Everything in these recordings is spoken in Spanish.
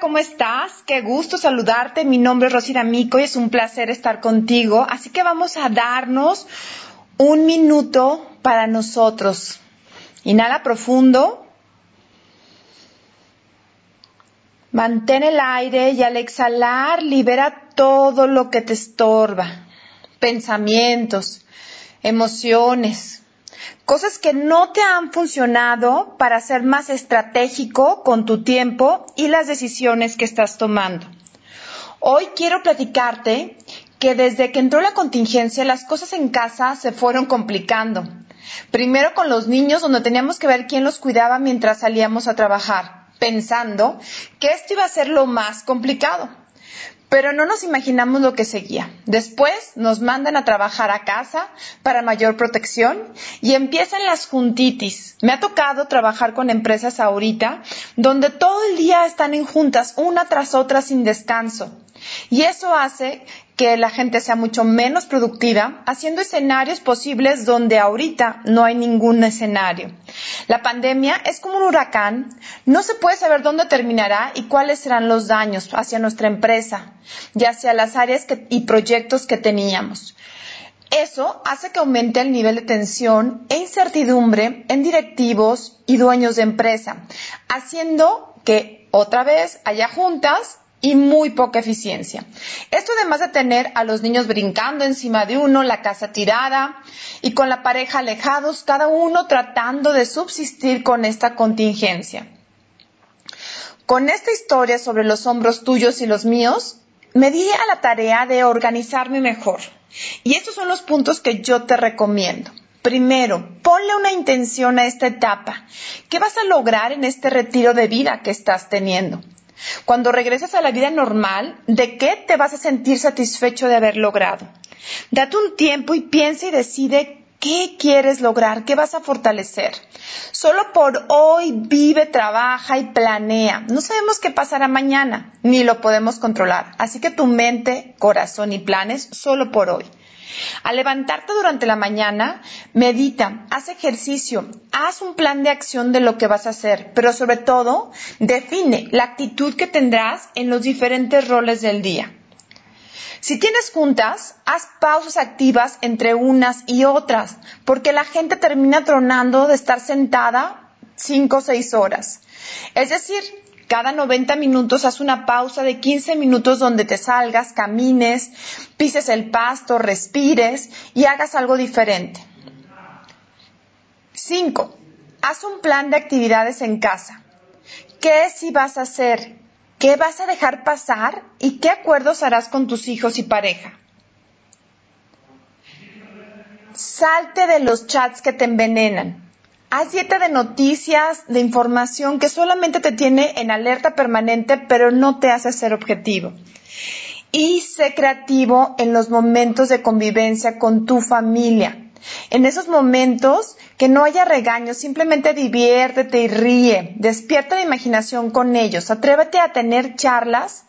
¿cómo estás? Qué gusto saludarte. Mi nombre es Rosy D'Amico y es un placer estar contigo. Así que vamos a darnos un minuto para nosotros. Inhala profundo. Mantén el aire y al exhalar libera todo lo que te estorba. Pensamientos, emociones, cosas que no te han funcionado para ser más estratégico con tu tiempo y las decisiones que estás tomando. Hoy quiero platicarte que desde que entró la contingencia las cosas en casa se fueron complicando. Primero con los niños donde teníamos que ver quién los cuidaba mientras salíamos a trabajar, pensando que esto iba a ser lo más complicado. Pero no nos imaginamos lo que seguía. Después nos mandan a trabajar a casa para mayor protección y empiezan las juntitis. Me ha tocado trabajar con empresas ahorita donde todo el día están en juntas, una tras otra sin descanso. Y eso hace que la gente sea mucho menos productiva, haciendo escenarios posibles donde ahorita no hay ningún escenario. La pandemia es como un huracán, no se puede saber dónde terminará y cuáles serán los daños hacia nuestra empresa, ya hacia las áreas y proyectos que teníamos. Eso hace que aumente el nivel de tensión e incertidumbre en directivos y dueños de empresa, haciendo que otra vez haya juntas y muy poca eficiencia. Esto además de tener a los niños brincando encima de uno, la casa tirada y con la pareja alejados, cada uno tratando de subsistir con esta contingencia. Con esta historia sobre los hombros tuyos y los míos, me di a la tarea de organizarme mejor. Y estos son los puntos que yo te recomiendo. Primero, ponle una intención a esta etapa. ¿Qué vas a lograr en este retiro de vida que estás teniendo? Cuando regreses a la vida normal, ¿de qué te vas a sentir satisfecho de haber logrado? Date un tiempo y piensa y decide qué quieres lograr, qué vas a fortalecer. Solo por hoy vive, trabaja y planea. No sabemos qué pasará mañana, ni lo podemos controlar. Así que tu mente, corazón y planes solo por hoy. Al levantarte durante la mañana, medita, haz ejercicio, haz un plan de acción de lo que vas a hacer, pero sobre todo, define la actitud que tendrás en los diferentes roles del día. Si tienes juntas, haz pausas activas entre unas y otras, porque la gente termina tronando de estar sentada cinco o seis horas. Es decir, cada 90 minutos haz una pausa de 15 minutos donde te salgas, camines, pises el pasto, respires y hagas algo diferente. 5. Haz un plan de actividades en casa. ¿Qué si vas a hacer? ¿Qué vas a dejar pasar? ¿Y qué acuerdos harás con tus hijos y pareja? Salte de los chats que te envenenan. Haz dieta de noticias, de información que solamente te tiene en alerta permanente, pero no te hace ser objetivo. Y sé creativo en los momentos de convivencia con tu familia. En esos momentos que no haya regaños, simplemente diviértete y ríe. Despierta la imaginación con ellos. Atrévete a tener charlas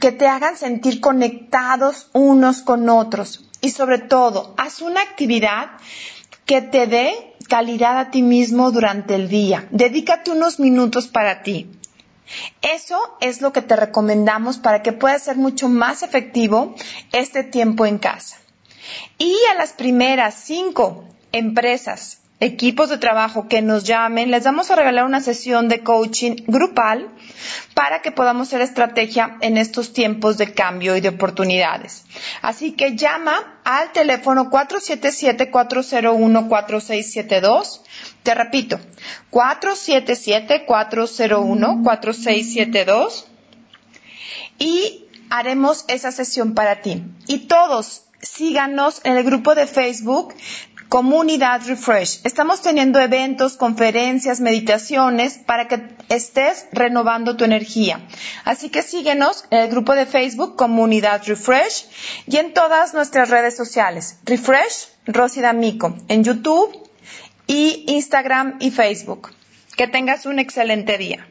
que te hagan sentir conectados unos con otros. Y sobre todo, haz una actividad que te dé calidad a ti mismo durante el día. Dedícate unos minutos para ti. Eso es lo que te recomendamos para que puedas ser mucho más efectivo este tiempo en casa. Y a las primeras cinco empresas equipos de trabajo que nos llamen, les vamos a regalar una sesión de coaching grupal para que podamos hacer estrategia en estos tiempos de cambio y de oportunidades. Así que llama al teléfono 477-401-4672. Te repito, 477-401-4672 y haremos esa sesión para ti. Y todos síganos en el grupo de Facebook Comunidad Refresh. Estamos teniendo eventos, conferencias, meditaciones para que estés renovando tu energía. Así que síguenos en el grupo de Facebook Comunidad Refresh y en todas nuestras redes sociales. Refresh, Rosy D'Amico, en YouTube y Instagram y Facebook. Que tengas un excelente día.